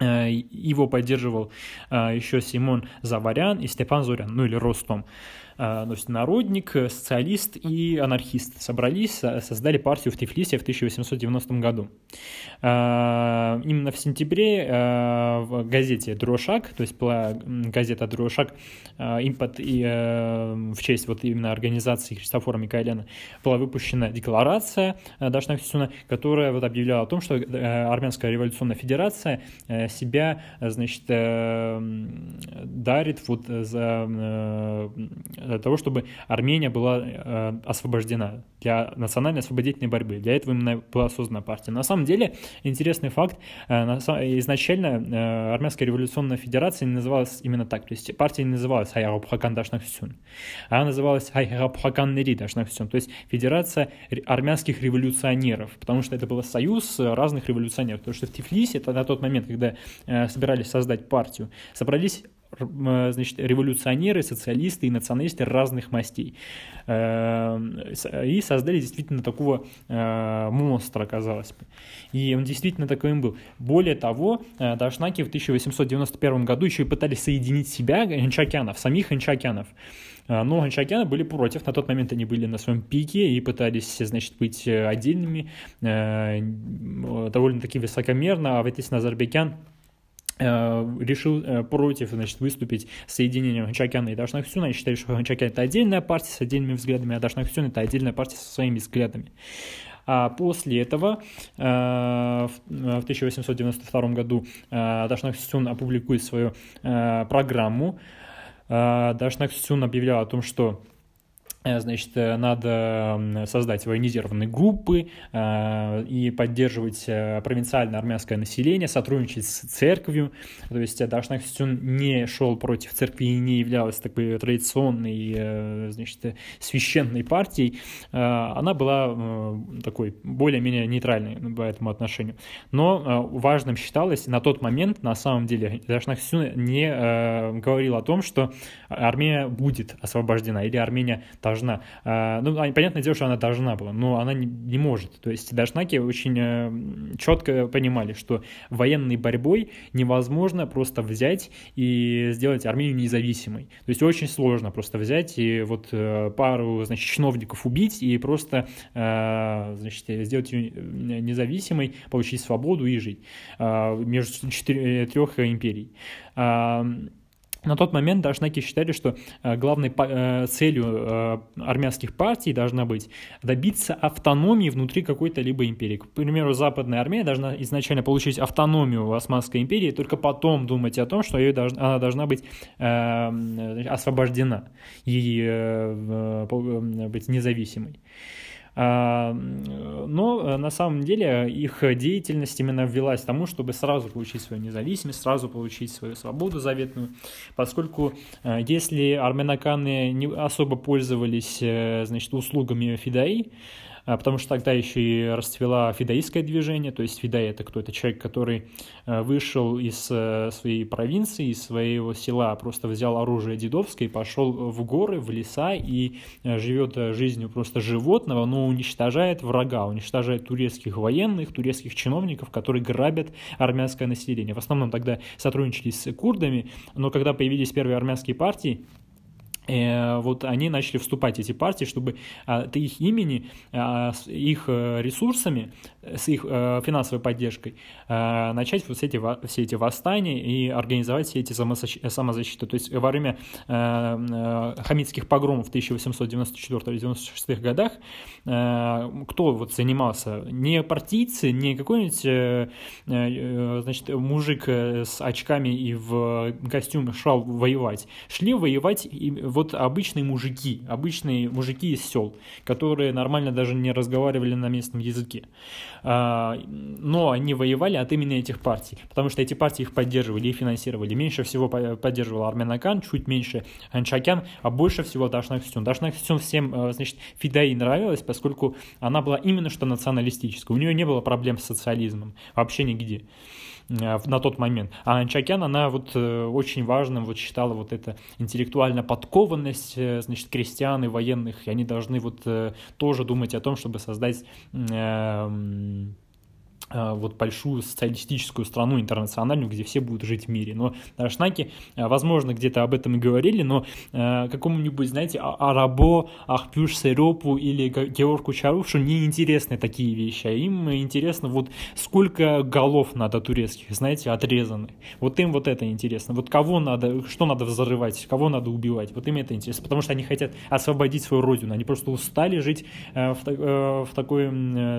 э, его поддерживал э, еще Симон Заварян и Степан Зорян, ну или Ростом. То есть народник, социалист и анархист собрались, создали партию в Тифлисе в 1890 году. Именно в сентябре в газете «Дрошак», то есть была газета «Дрошак», импот и в честь вот именно организации Христофора Микаэляна была выпущена декларация Дашна Хисуна, которая вот объявляла о том, что Армянская революционная федерация себя, значит, дарит вот за для того, чтобы Армения была э, освобождена для национальной освободительной борьбы. Для этого именно была создана партия. На самом деле, интересный факт, э, изначально э, Армянская революционная федерация не называлась именно так. То есть партия не называлась Хайарабхакан Дашнахсюн, она называлась Хайарабхакан Нери Дашнахсюн, то есть Федерация армянских революционеров, потому что это был союз разных революционеров. Потому что в Тифлисе, это на тот момент, когда собирались создать партию, собрались значит, революционеры, социалисты и националисты разных мастей. Эм, и создали действительно такого э, монстра, казалось бы. И он действительно таким был. Более того, э, Дашнаки в 1891 году еще и пытались соединить себя, ханчакянов, самих ханчакянов. Э, но ханчакяны были против, на тот момент они были на своем пике и пытались, значит, быть отдельными, довольно-таки высокомерно, а вот если Назарбекян Э, решил э, против значит, выступить соединением Ханчакяна и Дашнахсюна. Они считали, что Ханчакян это отдельная партия с отдельными взглядами, а Дашнахсюн это отдельная партия со своими взглядами. А после этого э, в 1892 году Дашнахсюн опубликует свою программу. Дашнахсюн объявлял о том, что Э, значит, э, надо создать военизированные группы э, и поддерживать провинциальное армянское население, сотрудничать с церковью. То есть Дашнак не шел против церкви и не являлась такой традиционной, значит, священной партией. Она была такой более-менее нейтральной по этому отношению. Но важным считалось на тот момент, на самом деле, Дашнак не говорил о том, что Армения будет освобождена или Армения должна должна. А, ну, понятное дело, что она должна была, но она не, не может. То есть дашнаки очень э, четко понимали, что военной борьбой невозможно просто взять и сделать Армению независимой. То есть очень сложно просто взять и вот э, пару, значит, чиновников убить и просто, э, значит, сделать ее независимой, получить свободу и жить между трех империй. На тот момент Дашнаки считали, что э, главной э, целью э, армянских партий должна быть добиться автономии внутри какой-то либо империи. К примеру, Западная Армия должна изначально получить автономию в Османской империи, только потом думать о том, что ее должна, она должна быть освобождена и быть независимой. А, но на самом деле их деятельность именно ввелась к тому, чтобы сразу получить свою независимость, сразу получить свою свободу заветную, поскольку если армянаканы не особо пользовались значит, услугами Фидаи, потому что тогда еще и расцвела фидаистское движение, то есть фидай это кто? Это человек, который э, вышел из э, своей провинции, из своего села, просто взял оружие дедовское и пошел в горы, в леса и э, живет жизнью просто животного, но уничтожает врага, уничтожает турецких военных, турецких чиновников, которые грабят армянское население. В основном тогда сотрудничали с курдами, но когда появились первые армянские партии, вот они начали вступать, эти партии, чтобы от их имени, а, с их э, ресурсами, с их э, финансовой поддержкой начать вот эти, все эти восстания и организовать все эти самозащиты. То есть во время хамидских погромов в 1894-96 годах кто вот занимался? Не партийцы, не какой-нибудь значит, мужик с очками и в костюме шел воевать. Шли воевать вот обычные мужики, обычные мужики из сел, которые нормально даже не разговаривали на местном языке. А, но они воевали от имени этих партий, потому что эти партии их поддерживали и финансировали. Меньше всего поддерживал Арменакан, чуть меньше Анчакян, а больше всего Дашнак Сюн. Дашнак Сюн всем, э, значит, Фидаи нравилась, поскольку она была именно что националистическая. У нее не было проблем с социализмом, вообще нигде. Э, на тот момент. А Анчакян, она вот э, очень важным вот считала вот это интеллектуальная подкованность, э, значит, крестьян и военных, и они должны вот тоже думать о том, чтобы создать вот большую социалистическую страну интернациональную, где все будут жить в мире. Но Шнаки, а, возможно, где-то об этом и говорили, но э, какому-нибудь, знаете, а, Арабо, Ахпюш Серопу или Георгу Чарушу не интересны такие вещи, а им интересно вот сколько голов надо турецких, знаете, отрезаны. Вот им вот это интересно. Вот кого надо, что надо взрывать, кого надо убивать, вот им это интересно, потому что они хотят освободить свою родину, они просто устали жить э, в, э, в такой,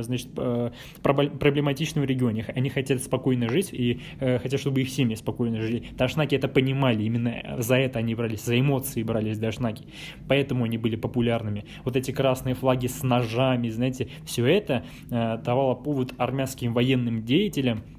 значит, проблематичной демократичном регионе. Они хотят спокойно жить и э, хотят, чтобы их семьи спокойно жили. Дашнаки это понимали, именно за это они брались, за эмоции брались Дашнаки. Поэтому они были популярными. Вот эти красные флаги с ножами, знаете, все это э, давало повод армянским военным деятелям Э,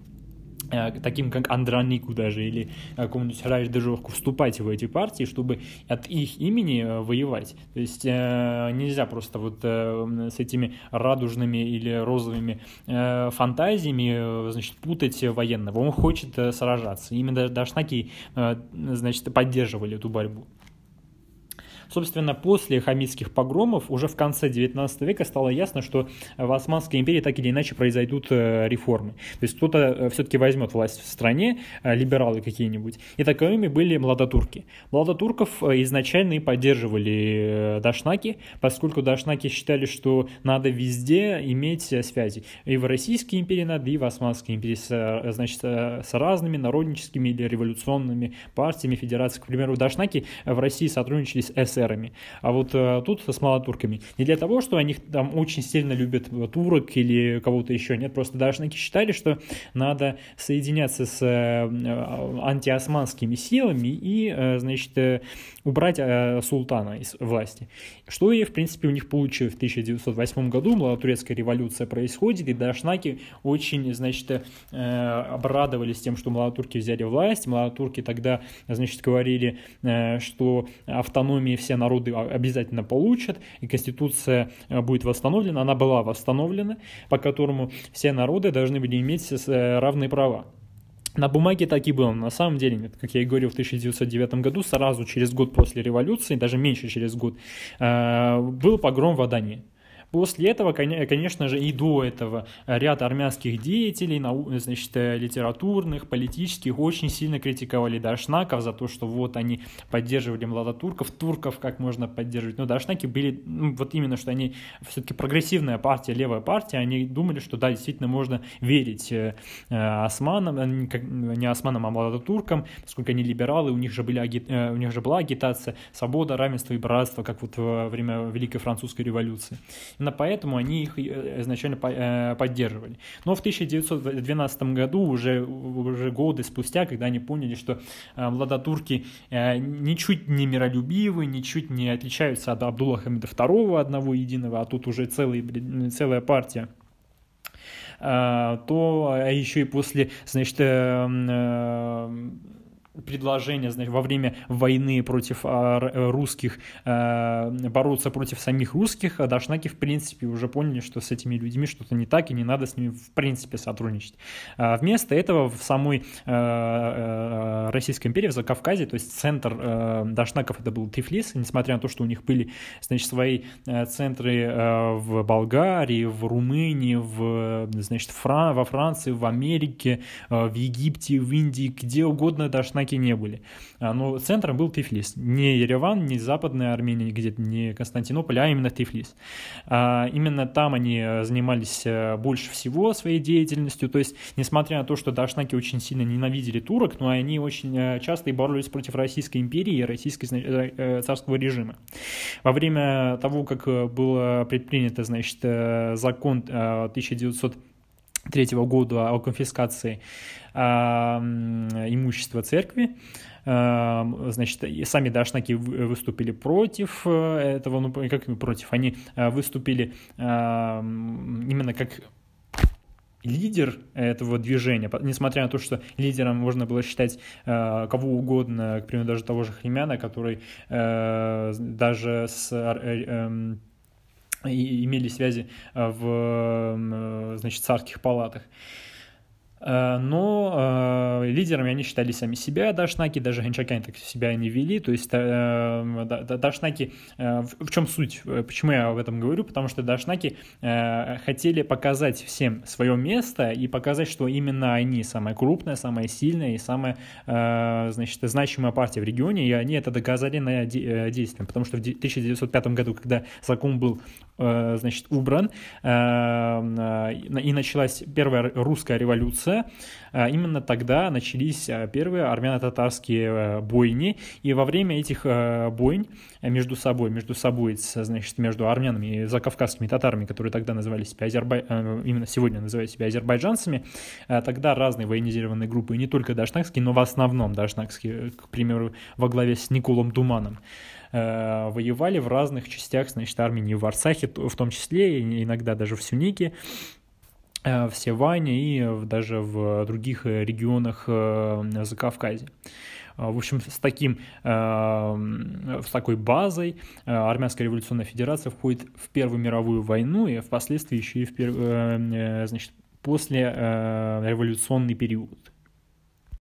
таким как Андронику даже или какому-нибудь Райш Дежовку вступать в эти партии, чтобы от их имени э, воевать. То есть э, нельзя просто вот с этими радужными или розовыми фантазиями значит, путать военного. Он хочет сражаться. Именно Дашнаки значит, поддерживали эту борьбу. Собственно, после хамитских погромов уже в конце 19 века стало ясно, что в Османской империи так или иначе произойдут э, реформы. То есть кто-то э, все-таки возьмет власть в стране, э, либералы какие-нибудь. И таковыми были младотурки. Младотурков изначально и поддерживали дашнаки, поскольку дашнаки считали, что надо везде иметь связи. И в Российской империи надо, и в Османской империи, значит, с разными народническими или революционными партиями, федерациями. К примеру, дашнаки в России сотрудничали с СССР эсерами. А вот а, тут с малотурками. Не для того, что они там очень сильно любят турок или кого-то еще. Нет, просто дашники считали, что надо соединяться с э, антиосманскими силами и, э, значит, э, убрать э, султана из власти. Что и, в принципе, у них получилось в 1908 году. Младотурецкая революция происходит, и дашнаки очень, значит, э, обрадовались тем, что младотурки взяли власть. Младотурки тогда, значит, говорили, э, что автономии все народы обязательно получат, и Конституция э, будет восстановлена. Она была восстановлена, по которому все народы должны были иметь э, равные права. На бумаге так и было. На самом деле, как я и говорил, в 1909 году, сразу через год после революции, даже меньше через год, э, был погром в Адане. После этого, конечно же, и до этого ряд армянских деятелей, значит, э, литературных, политических, очень сильно критиковали Дашнаков за то, что вот они поддерживали младотурков, турков как можно поддерживать. Но Дашнаки были, ну, вот именно, что они все-таки прогрессивная партия, левая партия, они думали, что да, действительно можно верить э, э османам, не османам, а младотуркам, поскольку они либералы, у них же, были, у них же была агитация, свобода, равенство и братство, как вот во время Великой Французской революции. Именно поэтому они их изначально поддерживали. Но в 1912 году, уже, уже годы спустя, когда они поняли, что младотурки ничуть не миролюбивы, ничуть не отличаются от Абдулла Хамида II одного единого, а тут уже целый, целая партия то а еще и после, значит, э, предложение, значит, во время войны против а, русских э, бороться против самих русских, а Дашнаки, в принципе, уже поняли, что с этими людьми что-то не так, и не надо с ними, в принципе, сотрудничать. А вместо этого в самой Российской империи, в Закавказье, то есть центр Дашнаков это был Тифлис, несмотря на то, что у них были, значит, свои центры в Болгарии, в Румынии, в, значит, Фран во Франции, в Америке, в Египте, в Индии, где угодно Дашнаки знаки не были. А, но центром был Тифлис. Не Ереван, не Западная Армения, где-то не Константинополь, а именно Тифлис. А, именно там они э, занимались э, больше всего своей деятельностью. То есть, несмотря на то, что дашнаки очень сильно ненавидели турок, но они очень э, часто и боролись против Российской империи и российского царского режима. Во время того, как было предпринято, значит, закон 1900 третьего года о конфискации э, имущества церкви. Э, значит, сами дашнаки выступили против э, этого, ну, как против, они э, выступили э, именно как лидер этого движения, несмотря на то, что лидером можно было считать э, кого угодно, к примеру, даже того же Хремяна, который даже с э, э, имели связи э, в значит, царских палатах. Э, но э, лидерами они считали сами себя, Дашнаки, даже Генчакяне так себя не вели, то есть э, Дашнаки, э, в, в чем суть, почему я об этом говорю, потому что Дашнаки э, хотели показать всем свое место и показать, что именно они самая крупная, самая сильная и самая, э, значит, значимая партия в регионе, и они это доказали на де- э, действием, потому что в 1905 году, когда закон был, э, значит, убран, э, э, и началась первая русская революция, именно тогда начались первые армяно-татарские бойни, и во время этих бойн между собой, между собой, значит, между армянами и закавказскими татарами, которые тогда называли себя Азербай... именно сегодня называют себя азербайджанцами, тогда разные военизированные группы, не только дашнакские, но в основном дашнакские, к примеру, во главе с Николом Думаном, воевали в разных частях, значит, Армении, в Арцахе в том числе, иногда даже в Сюнике, Э, в Севане и даже в других регионах э, Закавказья. Э, в общем, с, таким, с такой базой Армянская революционная федерация входит в Первую мировую войну и впоследствии еще и в, значит, после революционный период.